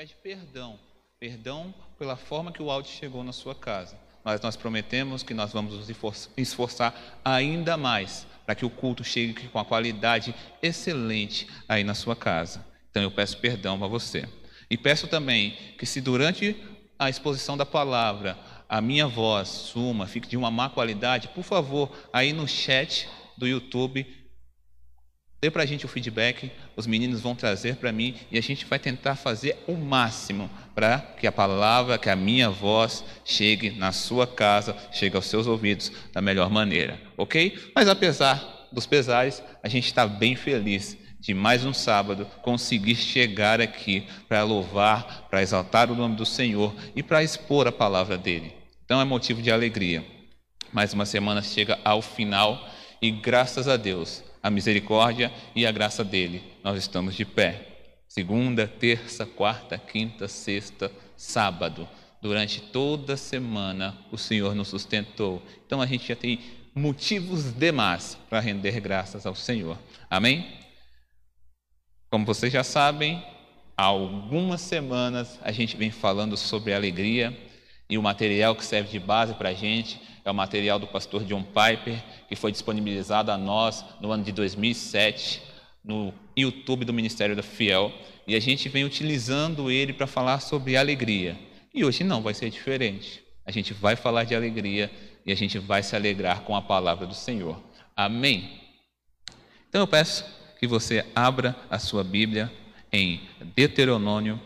pede perdão. Perdão pela forma que o áudio chegou na sua casa. Mas nós prometemos que nós vamos nos esforçar ainda mais para que o culto chegue com a qualidade excelente aí na sua casa. Então eu peço perdão para você. E peço também que se durante a exposição da palavra a minha voz suma, fique de uma má qualidade, por favor, aí no chat do YouTube, dê para a gente o feedback, os meninos vão trazer para mim e a gente vai tentar fazer o máximo para que a palavra, que a minha voz chegue na sua casa, chegue aos seus ouvidos da melhor maneira, ok? Mas apesar dos pesares, a gente está bem feliz de mais um sábado conseguir chegar aqui para louvar, para exaltar o nome do Senhor e para expor a palavra dele. Então é motivo de alegria. Mais uma semana chega ao final e graças a Deus, a misericórdia e a graça dele, nós estamos de pé. Segunda, terça, quarta, quinta, sexta, sábado. Durante toda a semana o Senhor nos sustentou. Então a gente já tem motivos demais para render graças ao Senhor. Amém? Como vocês já sabem, há algumas semanas a gente vem falando sobre alegria e o material que serve de base para a gente é o material do pastor John Piper, que foi disponibilizado a nós no ano de 2007 no YouTube do Ministério da Fiel, e a gente vem utilizando ele para falar sobre alegria. E hoje não vai ser diferente. A gente vai falar de alegria e a gente vai se alegrar com a palavra do Senhor. Amém. Então eu peço que você abra a sua Bíblia em Deuteronômio,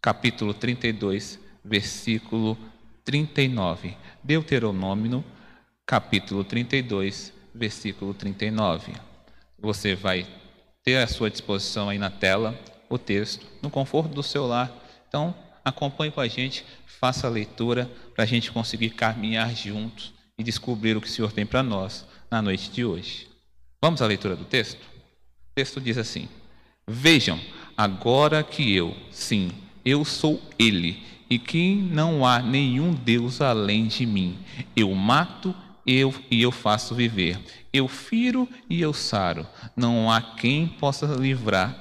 capítulo 32, versículo 39. Deuteronômio, capítulo 32, versículo 39. Você vai ter à sua disposição aí na tela o texto, no conforto do seu lar. Então, acompanhe com a gente, faça a leitura para a gente conseguir caminhar juntos e descobrir o que o Senhor tem para nós na noite de hoje. Vamos à leitura do texto? texto diz assim: Vejam, agora que eu, sim, eu sou Ele, e que não há nenhum Deus além de mim. Eu mato eu e eu faço viver. Eu firo e eu saro. Não há quem possa livrar,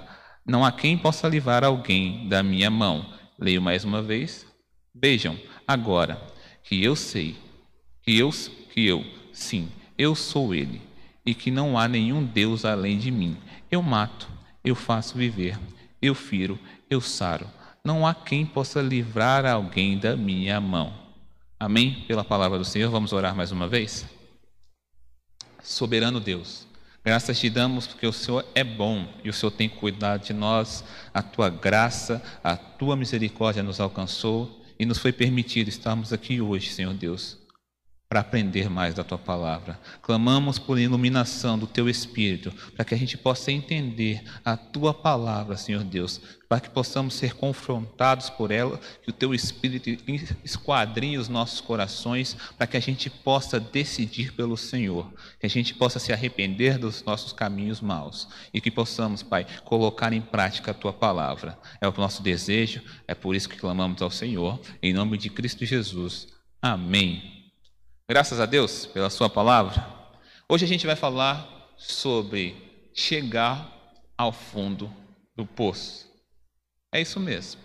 não há quem possa livrar alguém da minha mão. Leio mais uma vez. Vejam, agora que eu sei, que eu, que eu, sim, eu sou Ele, e que não há nenhum Deus além de mim. Eu mato, eu faço viver, eu firo, eu saro. Não há quem possa livrar alguém da minha mão. Amém? Pela palavra do Senhor, vamos orar mais uma vez? Soberano Deus, graças te damos porque o Senhor é bom e o Senhor tem cuidado de nós. A tua graça, a tua misericórdia nos alcançou e nos foi permitido estarmos aqui hoje, Senhor Deus para aprender mais da tua palavra. Clamamos por iluminação do teu espírito, para que a gente possa entender a tua palavra, Senhor Deus, para que possamos ser confrontados por ela, que o teu espírito esquadrinhe os nossos corações, para que a gente possa decidir pelo Senhor, que a gente possa se arrepender dos nossos caminhos maus e que possamos, Pai, colocar em prática a tua palavra. É o nosso desejo, é por isso que clamamos ao Senhor, em nome de Cristo Jesus. Amém. Graças a Deus pela Sua palavra. Hoje a gente vai falar sobre chegar ao fundo do poço. É isso mesmo.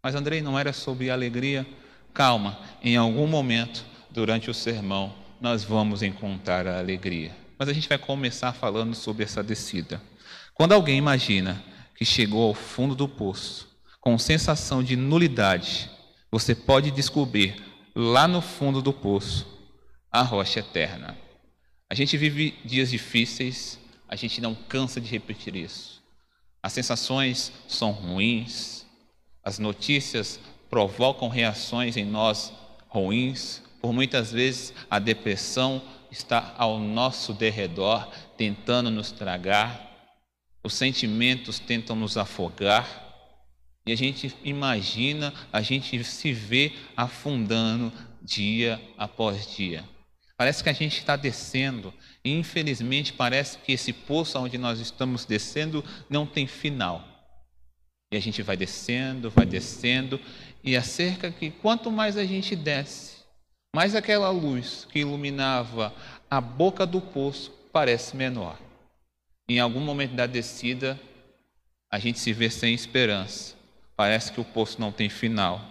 Mas Andrei, não era sobre alegria? Calma, em algum momento durante o sermão nós vamos encontrar a alegria. Mas a gente vai começar falando sobre essa descida. Quando alguém imagina que chegou ao fundo do poço, com sensação de nulidade, você pode descobrir lá no fundo do poço a rocha eterna. A gente vive dias difíceis, a gente não cansa de repetir isso. As sensações são ruins, as notícias provocam reações em nós ruins, por muitas vezes a depressão está ao nosso derredor, tentando nos tragar, os sentimentos tentam nos afogar, e a gente imagina, a gente se vê afundando dia após dia. Parece que a gente está descendo, e infelizmente parece que esse poço onde nós estamos descendo não tem final. E a gente vai descendo, vai descendo, e acerca que quanto mais a gente desce, mais aquela luz que iluminava a boca do poço parece menor. Em algum momento da descida, a gente se vê sem esperança, parece que o poço não tem final.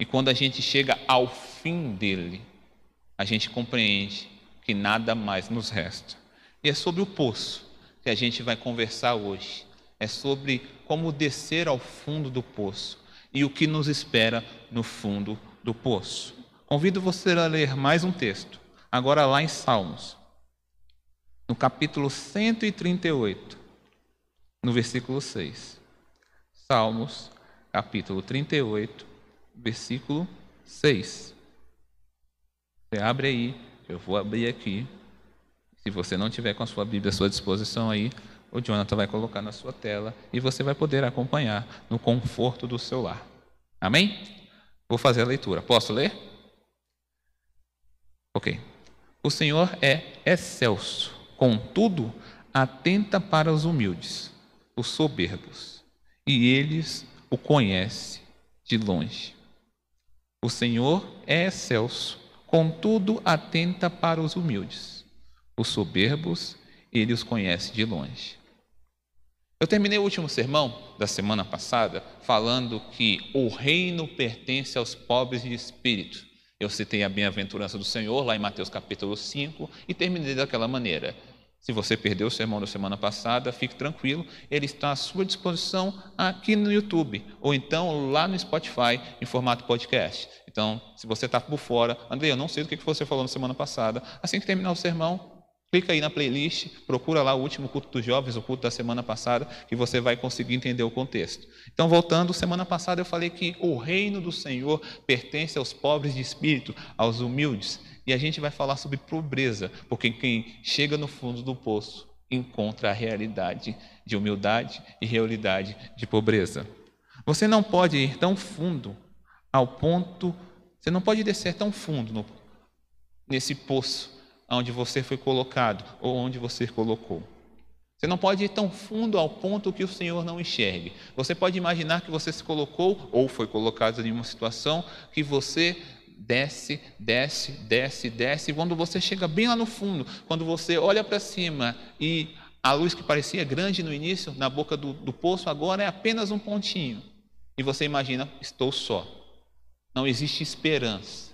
E quando a gente chega ao fim dele, a gente compreende que nada mais nos resta. E é sobre o poço que a gente vai conversar hoje. É sobre como descer ao fundo do poço e o que nos espera no fundo do poço. Convido você a ler mais um texto, agora lá em Salmos, no capítulo 138, no versículo 6. Salmos, capítulo 38, versículo 6. Você abre aí, eu vou abrir aqui. Se você não tiver com a sua Bíblia à sua disposição aí, o Jonathan vai colocar na sua tela e você vai poder acompanhar no conforto do seu lar. Amém? Vou fazer a leitura. Posso ler? Ok. O Senhor é excelso, contudo, atenta para os humildes, os soberbos, e eles o conhecem de longe. O Senhor é excelso, contudo, atenta para os humildes, os soberbos, ele os conhece de longe. Eu terminei o último sermão da semana passada falando que o reino pertence aos pobres de espírito. Eu citei a bem-aventurança do Senhor lá em Mateus capítulo 5 e terminei daquela maneira. Se você perdeu o sermão da semana passada, fique tranquilo, ele está à sua disposição aqui no YouTube, ou então lá no Spotify, em formato podcast. Então, se você está por fora, André, eu não sei do que você falou na semana passada, assim que terminar o sermão, Clica aí na playlist, procura lá o último culto dos jovens, o culto da semana passada, que você vai conseguir entender o contexto. Então, voltando, semana passada eu falei que o reino do Senhor pertence aos pobres de espírito, aos humildes. E a gente vai falar sobre pobreza, porque quem chega no fundo do poço encontra a realidade de humildade e realidade de pobreza. Você não pode ir tão fundo ao ponto, você não pode descer tão fundo no, nesse poço onde você foi colocado ou onde você colocou. Você não pode ir tão fundo ao ponto que o Senhor não enxergue. Você pode imaginar que você se colocou ou foi colocado em uma situação que você desce, desce, desce, desce, e quando você chega bem lá no fundo, quando você olha para cima e a luz que parecia grande no início, na boca do, do poço, agora é apenas um pontinho. E você imagina, estou só. Não existe esperança.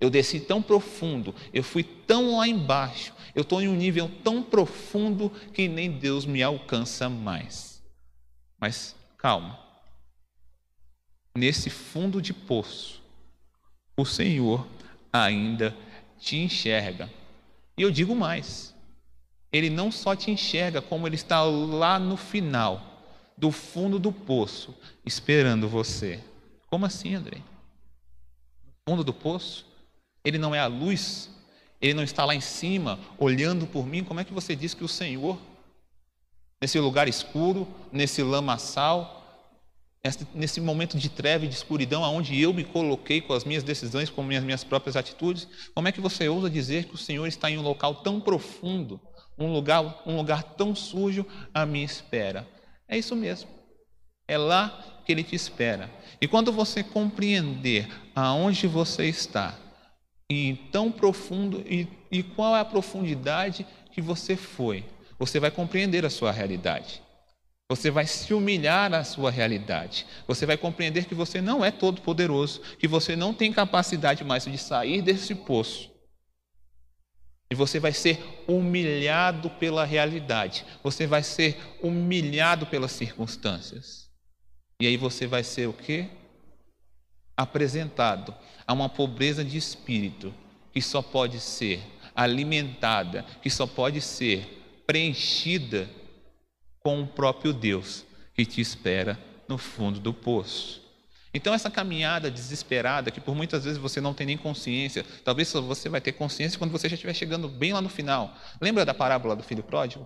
Eu desci tão profundo, eu fui tão lá embaixo, eu estou em um nível tão profundo que nem Deus me alcança mais. Mas calma, nesse fundo de poço, o Senhor ainda te enxerga. E eu digo mais: Ele não só te enxerga, como Ele está lá no final, do fundo do poço, esperando você. Como assim, André? No fundo do poço? Ele não é a luz, ele não está lá em cima olhando por mim. Como é que você diz que o Senhor, nesse lugar escuro, nesse lamaçal, nesse momento de treva e de escuridão, aonde eu me coloquei com as minhas decisões, com as minhas próprias atitudes, como é que você ousa dizer que o Senhor está em um local tão profundo, um lugar, um lugar tão sujo à minha espera? É isso mesmo. É lá que ele te espera. E quando você compreender aonde você está, e tão profundo e, e qual é a profundidade que você foi. Você vai compreender a sua realidade. Você vai se humilhar à sua realidade. Você vai compreender que você não é todo poderoso, que você não tem capacidade mais de sair desse poço. E você vai ser humilhado pela realidade. Você vai ser humilhado pelas circunstâncias. E aí você vai ser o quê? Apresentado a uma pobreza de espírito que só pode ser alimentada, que só pode ser preenchida com o próprio Deus que te espera no fundo do poço. Então, essa caminhada desesperada, que por muitas vezes você não tem nem consciência, talvez você vai ter consciência quando você já estiver chegando bem lá no final. Lembra da parábola do filho pródigo?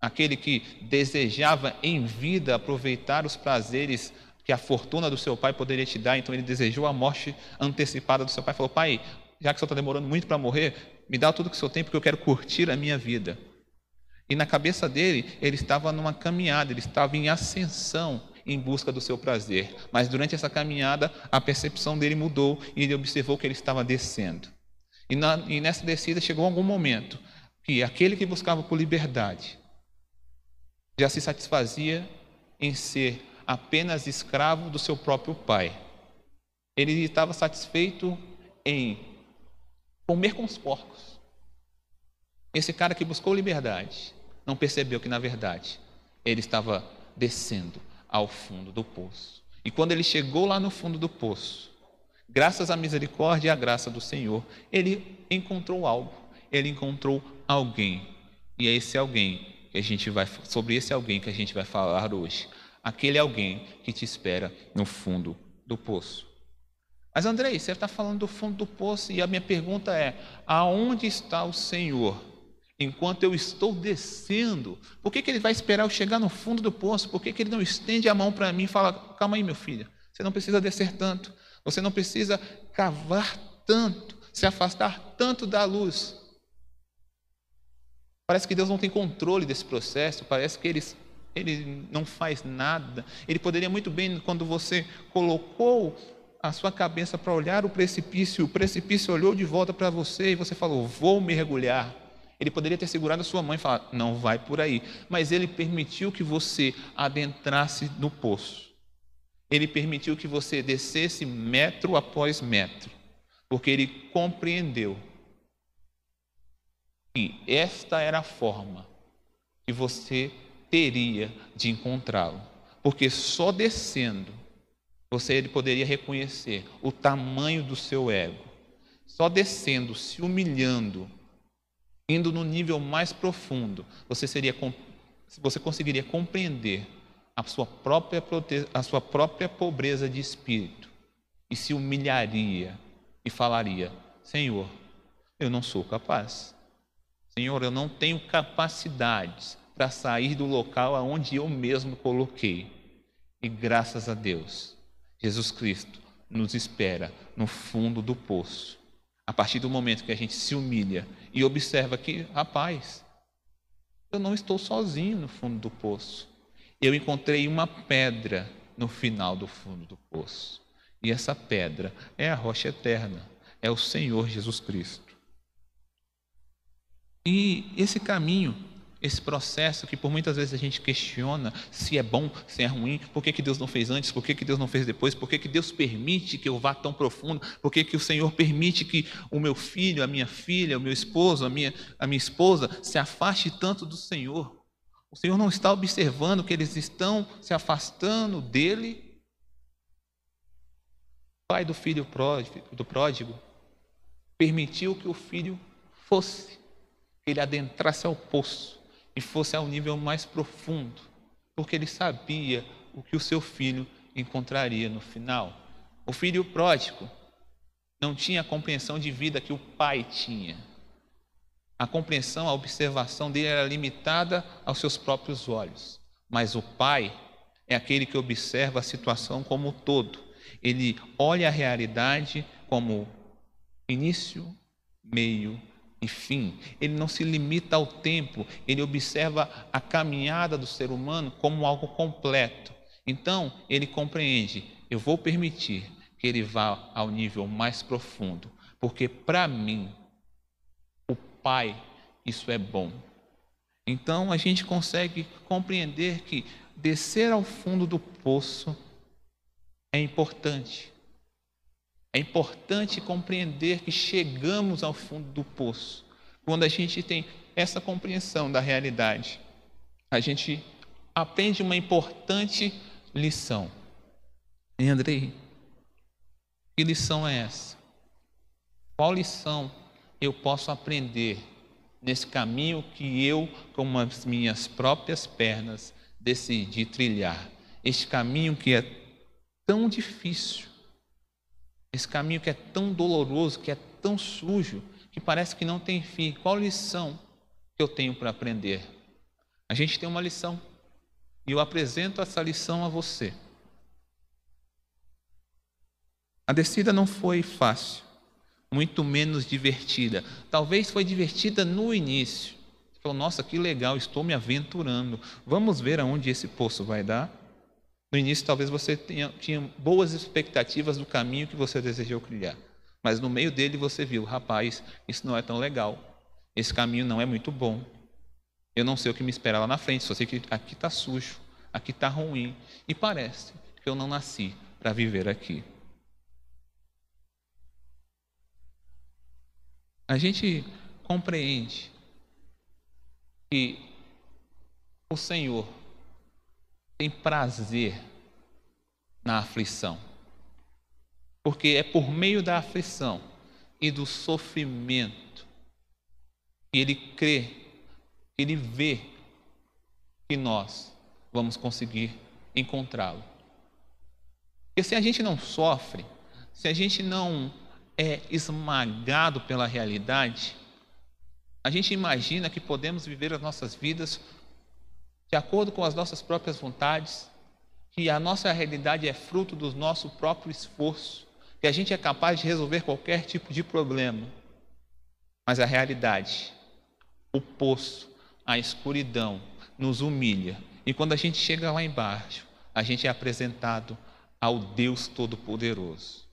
Aquele que desejava em vida aproveitar os prazeres que a fortuna do seu pai poderia te dar, então ele desejou a morte antecipada do seu pai. Falou: Pai, já que o senhor está demorando muito para morrer, me dá tudo que o senhor tem, porque eu quero curtir a minha vida. E na cabeça dele, ele estava numa caminhada, ele estava em ascensão em busca do seu prazer. Mas durante essa caminhada, a percepção dele mudou e ele observou que ele estava descendo. E, na, e nessa descida chegou algum momento que aquele que buscava por liberdade já se satisfazia em ser apenas escravo do seu próprio pai. Ele estava satisfeito em comer com os porcos. Esse cara que buscou liberdade não percebeu que, na verdade, ele estava descendo ao fundo do poço. E quando ele chegou lá no fundo do poço, graças à misericórdia e à graça do Senhor, ele encontrou algo, ele encontrou alguém. E é esse alguém que a gente vai sobre esse alguém que a gente vai falar hoje. Aquele alguém que te espera no fundo do poço. Mas Andrei, você está falando do fundo do poço e a minha pergunta é: aonde está o Senhor enquanto eu estou descendo? Por que, que ele vai esperar eu chegar no fundo do poço? Por que, que ele não estende a mão para mim e fala: calma aí, meu filho, você não precisa descer tanto, você não precisa cavar tanto, se afastar tanto da luz. Parece que Deus não tem controle desse processo, parece que ele, ele não faz nada. Ele poderia muito bem, quando você colocou a sua cabeça para olhar o precipício, o precipício olhou de volta para você e você falou: Vou mergulhar. Ele poderia ter segurado a sua mãe e falar: Não vai por aí. Mas ele permitiu que você adentrasse no poço. Ele permitiu que você descesse metro após metro, porque ele compreendeu que esta era a forma que você teria de encontrá-lo. Porque só descendo você poderia reconhecer o tamanho do seu ego. Só descendo, se humilhando, indo no nível mais profundo, você seria você conseguiria compreender a sua própria a sua própria pobreza de espírito e se humilharia e falaria: Senhor, eu não sou capaz. Senhor, eu não tenho capacidades para sair do local aonde eu mesmo coloquei. E graças a Deus, Jesus Cristo nos espera no fundo do poço a partir do momento que a gente se humilha e observa que, rapaz, eu não estou sozinho no fundo do poço. Eu encontrei uma pedra no final do fundo do poço. E essa pedra é a rocha eterna, é o Senhor Jesus Cristo. E esse caminho esse processo que por muitas vezes a gente questiona se é bom, se é ruim, por que, que Deus não fez antes, por que, que Deus não fez depois, por que, que Deus permite que eu vá tão profundo, por que, que o Senhor permite que o meu filho, a minha filha, o meu esposo, a minha, a minha esposa se afaste tanto do Senhor. O Senhor não está observando que eles estão se afastando dele. O pai do filho pródigo, do pródigo permitiu que o filho fosse, que ele adentrasse ao poço e fosse ao nível mais profundo, porque ele sabia o que o seu filho encontraria no final. O filho pródigo não tinha a compreensão de vida que o pai tinha. A compreensão, a observação dele era limitada aos seus próprios olhos. Mas o pai é aquele que observa a situação como um todo. Ele olha a realidade como início, meio e fim. Ele não se limita ao tempo, ele observa a caminhada do ser humano como algo completo. Então, ele compreende: eu vou permitir que ele vá ao nível mais profundo, porque para mim, o Pai, isso é bom. Então, a gente consegue compreender que descer ao fundo do poço é importante. É importante compreender que chegamos ao fundo do poço. Quando a gente tem essa compreensão da realidade, a gente aprende uma importante lição. E Andrei, que lição é essa? Qual lição eu posso aprender nesse caminho que eu, com as minhas próprias pernas, decidi trilhar? Este caminho que é tão difícil, esse caminho que é tão doloroso, que é tão sujo, que parece que não tem fim. Qual lição que eu tenho para aprender? A gente tem uma lição. E eu apresento essa lição a você. A descida não foi fácil, muito menos divertida. Talvez foi divertida no início. Você falou, nossa, que legal, estou me aventurando. Vamos ver aonde esse poço vai dar. No início, talvez você tenha, tinha boas expectativas do caminho que você desejou criar. Mas no meio dele você viu, rapaz, isso não é tão legal. Esse caminho não é muito bom. Eu não sei o que me espera lá na frente, só sei que aqui está sujo. aqui está ruim e parece que eu não nasci para viver aqui. A gente compreende que o Senhor tem prazer na aflição, porque é por meio da aflição e do sofrimento que Ele crê, Ele vê que nós vamos conseguir encontrá-lo. Porque se a gente não sofre, se a gente não é esmagado pela realidade, a gente imagina que podemos viver as nossas vidas de acordo com as nossas próprias vontades, que a nossa realidade é fruto do nosso próprio esforço, que a gente é capaz de resolver qualquer tipo de problema. Mas a realidade, o poço, a escuridão nos humilha. E quando a gente chega lá embaixo, a gente é apresentado ao Deus Todo-Poderoso.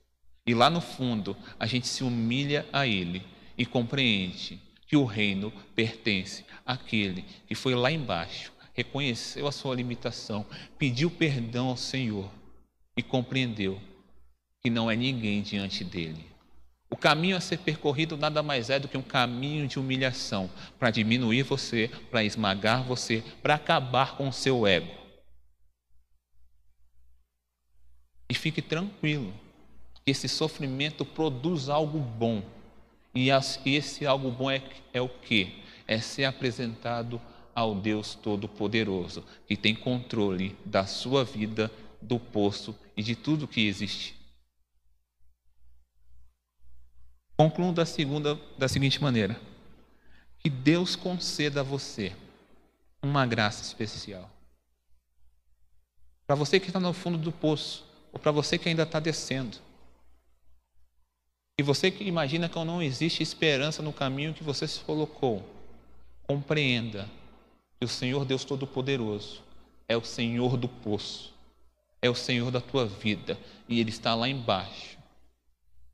E lá no fundo, a gente se humilha a Ele e compreende que o reino pertence àquele que foi lá embaixo, reconheceu a sua limitação, pediu perdão ao Senhor e compreendeu que não é ninguém diante dele. O caminho a ser percorrido nada mais é do que um caminho de humilhação para diminuir você, para esmagar você, para acabar com o seu ego. E fique tranquilo, que esse sofrimento produz algo bom. E esse algo bom é, é o que? É ser apresentado ao Deus Todo-Poderoso, que tem controle da sua vida, do poço e de tudo que existe. Concluo da, segunda, da seguinte maneira: que Deus conceda a você uma graça especial. Para você que está no fundo do poço, ou para você que ainda está descendo. E você que imagina que não existe esperança no caminho que você se colocou, compreenda que o Senhor Deus Todo-Poderoso é o Senhor do poço, é o Senhor da tua vida, e Ele está lá embaixo,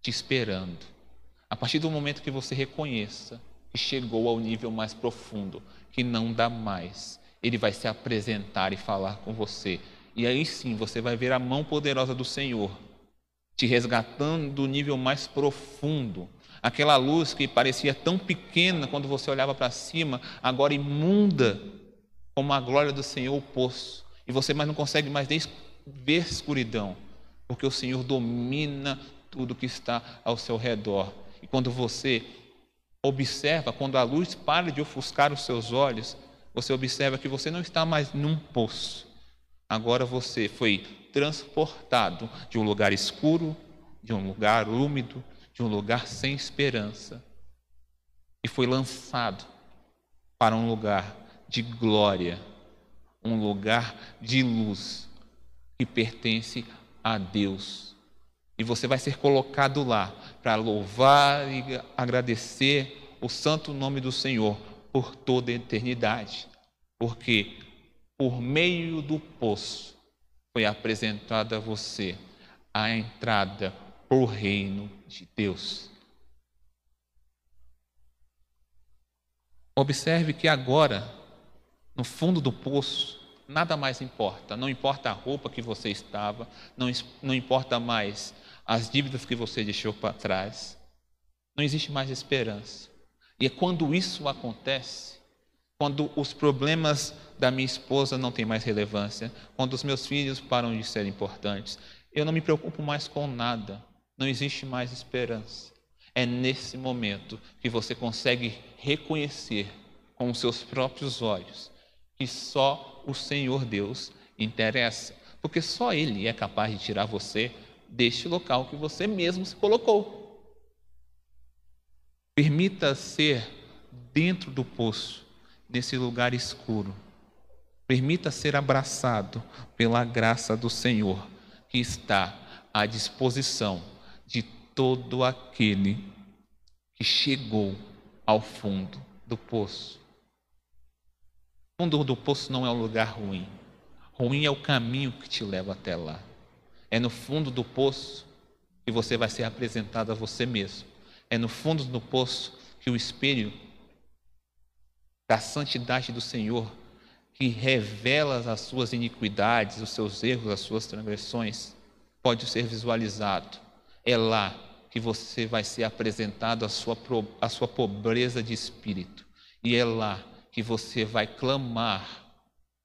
te esperando. A partir do momento que você reconheça que chegou ao nível mais profundo, que não dá mais, Ele vai se apresentar e falar com você e aí sim você vai ver a mão poderosa do Senhor te resgatando do nível mais profundo. Aquela luz que parecia tão pequena quando você olhava para cima, agora imunda como a glória do Senhor o poço. E você mais não consegue mais ver escuridão, porque o Senhor domina tudo que está ao seu redor. E quando você observa, quando a luz para de ofuscar os seus olhos, você observa que você não está mais num poço, Agora você foi transportado de um lugar escuro, de um lugar úmido, de um lugar sem esperança, e foi lançado para um lugar de glória, um lugar de luz que pertence a Deus. E você vai ser colocado lá para louvar e agradecer o santo nome do Senhor por toda a eternidade, porque por meio do poço, foi apresentada a você a entrada para o reino de Deus. Observe que agora, no fundo do poço, nada mais importa. Não importa a roupa que você estava, não, não importa mais as dívidas que você deixou para trás. Não existe mais esperança. E é quando isso acontece, quando os problemas da minha esposa não tem mais relevância, quando os meus filhos param de ser importantes, eu não me preocupo mais com nada, não existe mais esperança. É nesse momento que você consegue reconhecer com os seus próprios olhos que só o Senhor Deus interessa, porque só Ele é capaz de tirar você deste local que você mesmo se colocou. Permita ser dentro do poço, nesse lugar escuro Permita ser abraçado pela graça do Senhor, que está à disposição de todo aquele que chegou ao fundo do poço. O fundo do poço não é um lugar ruim. Ruim é o caminho que te leva até lá. É no fundo do poço que você vai ser apresentado a você mesmo. É no fundo do poço que o espelho da santidade do Senhor que revela as suas iniquidades, os seus erros, as suas transgressões, pode ser visualizado. É lá que você vai ser apresentado a sua, sua pobreza de espírito. E é lá que você vai clamar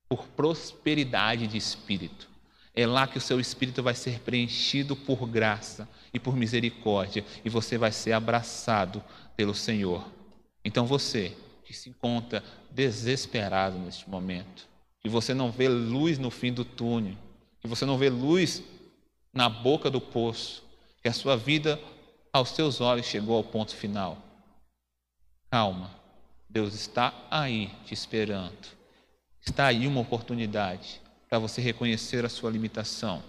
por prosperidade de espírito. É lá que o seu espírito vai ser preenchido por graça e por misericórdia, e você vai ser abraçado pelo Senhor. Então você que se encontra desesperado neste momento, que você não vê luz no fim do túnel, que você não vê luz na boca do poço, que a sua vida aos seus olhos chegou ao ponto final. Calma, Deus está aí te esperando. Está aí uma oportunidade para você reconhecer a sua limitação.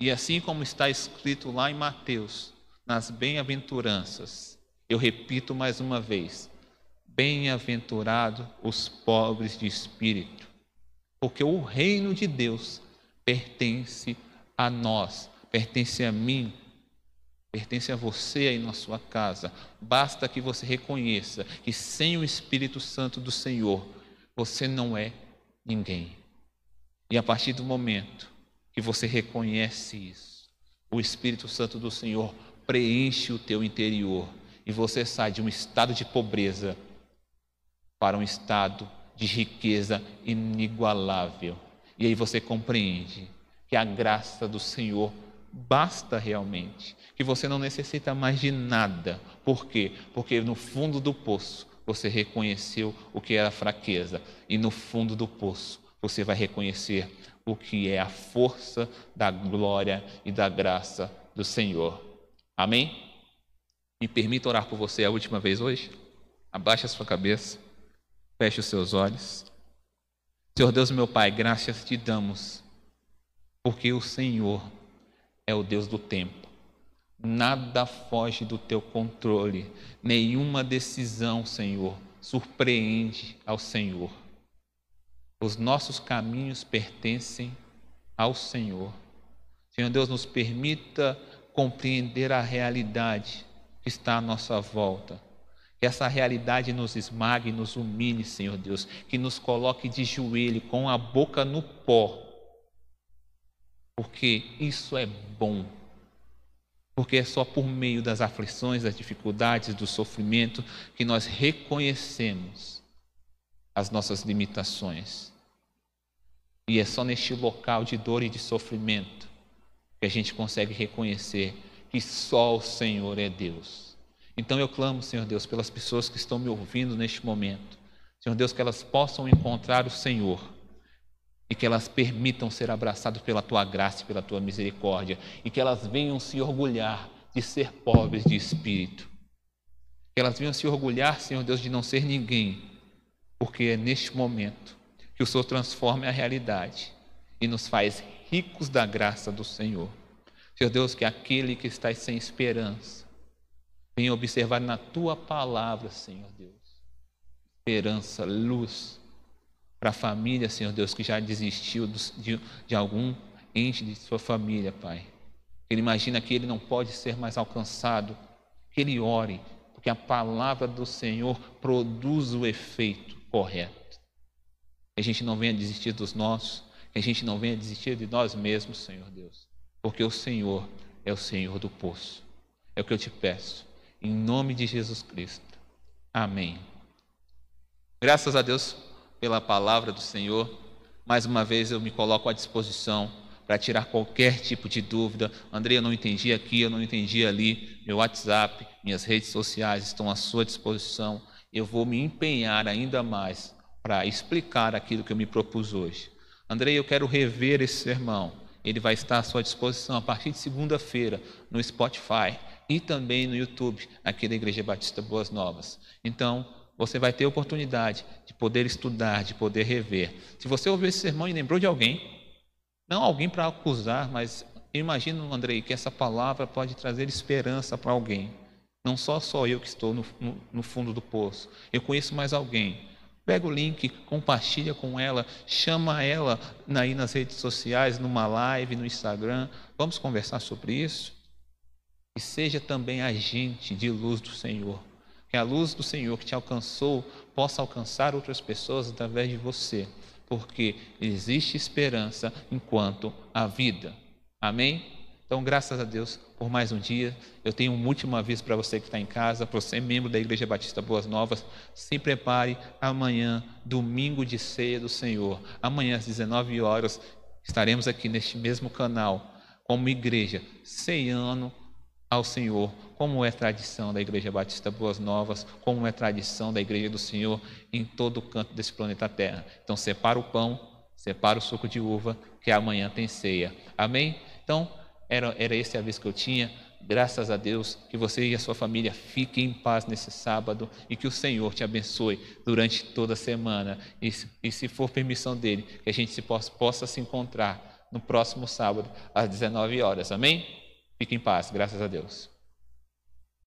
E assim como está escrito lá em Mateus, nas bem-aventuranças, eu repito mais uma vez: bem-aventurado os pobres de espírito, porque o reino de Deus pertence a nós, pertence a mim, pertence a você aí na sua casa. Basta que você reconheça que sem o Espírito Santo do Senhor, você não é ninguém. E a partir do momento que você reconhece isso, o Espírito Santo do Senhor preenche o teu interior e você sai de um estado de pobreza para um estado de riqueza inigualável. E aí você compreende que a graça do Senhor basta realmente, que você não necessita mais de nada. Por quê? Porque no fundo do poço você reconheceu o que era fraqueza, e no fundo do poço você vai reconhecer o que é a força da glória e da graça do Senhor. Amém? Me permita orar por você a última vez hoje? Abaixe a sua cabeça, feche os seus olhos. Senhor Deus, meu Pai, graças te damos, porque o Senhor é o Deus do tempo. Nada foge do teu controle, nenhuma decisão, Senhor, surpreende ao Senhor. Os nossos caminhos pertencem ao Senhor. Senhor Deus, nos permita compreender a realidade que está à nossa volta. Que essa realidade nos esmague, nos humilhe, Senhor Deus. Que nos coloque de joelho, com a boca no pó. Porque isso é bom porque é só por meio das aflições, das dificuldades, do sofrimento que nós reconhecemos as nossas limitações. E é só neste local de dor e de sofrimento que a gente consegue reconhecer que só o Senhor é Deus. Então eu clamo, Senhor Deus, pelas pessoas que estão me ouvindo neste momento. Senhor Deus, que elas possam encontrar o Senhor e que elas permitam ser abraçadas pela tua graça e pela tua misericórdia, e que elas venham se orgulhar de ser pobres de espírito. Que elas venham se orgulhar, Senhor Deus, de não ser ninguém, porque é neste momento que o Senhor transforma a realidade e nos faz ricos da graça do Senhor. Senhor Deus, que aquele que está sem esperança venha observar na tua palavra, Senhor Deus, esperança, luz para a família, Senhor Deus, que já desistiu de, de algum ente de sua família, Pai. Ele imagina que ele não pode ser mais alcançado, que ele ore, porque a palavra do Senhor produz o efeito correto. Que a gente não venha desistir dos nossos, que a gente não venha desistir de nós mesmos, Senhor Deus, porque o Senhor é o Senhor do poço. É o que eu te peço, em nome de Jesus Cristo. Amém. Graças a Deus pela palavra do Senhor. Mais uma vez eu me coloco à disposição para tirar qualquer tipo de dúvida. André, eu não entendi aqui, eu não entendi ali. Meu WhatsApp, minhas redes sociais estão à sua disposição. Eu vou me empenhar ainda mais para explicar aquilo que eu me propus hoje. André, eu quero rever esse sermão. Ele vai estar à sua disposição a partir de segunda-feira no Spotify e também no YouTube, aqui da Igreja Batista Boas Novas. Então, você vai ter oportunidade de poder estudar, de poder rever. Se você ouviu esse sermão e lembrou de alguém, não alguém para acusar, mas imagino, Andrei, que essa palavra pode trazer esperança para alguém. Não só só eu que estou no, no, no fundo do poço. Eu conheço mais alguém. Pega o link, compartilha com ela, chama ela aí nas redes sociais, numa live, no Instagram. Vamos conversar sobre isso. E seja também agente de luz do Senhor que a luz do Senhor que te alcançou possa alcançar outras pessoas através de você. porque existe esperança enquanto há vida. Amém? Então, graças a Deus por mais um dia. Eu tenho um último aviso para você que está em casa, para você, membro da Igreja Batista Boas Novas. Se prepare amanhã, domingo de ceia do Senhor. Amanhã, às 19 horas, estaremos aqui neste mesmo canal, como igreja, ceiando ao Senhor, como é tradição da Igreja Batista Boas Novas, como é tradição da Igreja do Senhor em todo o canto desse planeta Terra. Então, separa o pão, separa o suco de uva, que amanhã tem ceia. Amém? Então, era, era esse aviso que eu tinha. Graças a Deus que você e a sua família fiquem em paz nesse sábado e que o Senhor te abençoe durante toda a semana. E, e se for permissão dele, que a gente se possa, possa se encontrar no próximo sábado às 19 horas. Amém? Fique em paz, graças a Deus.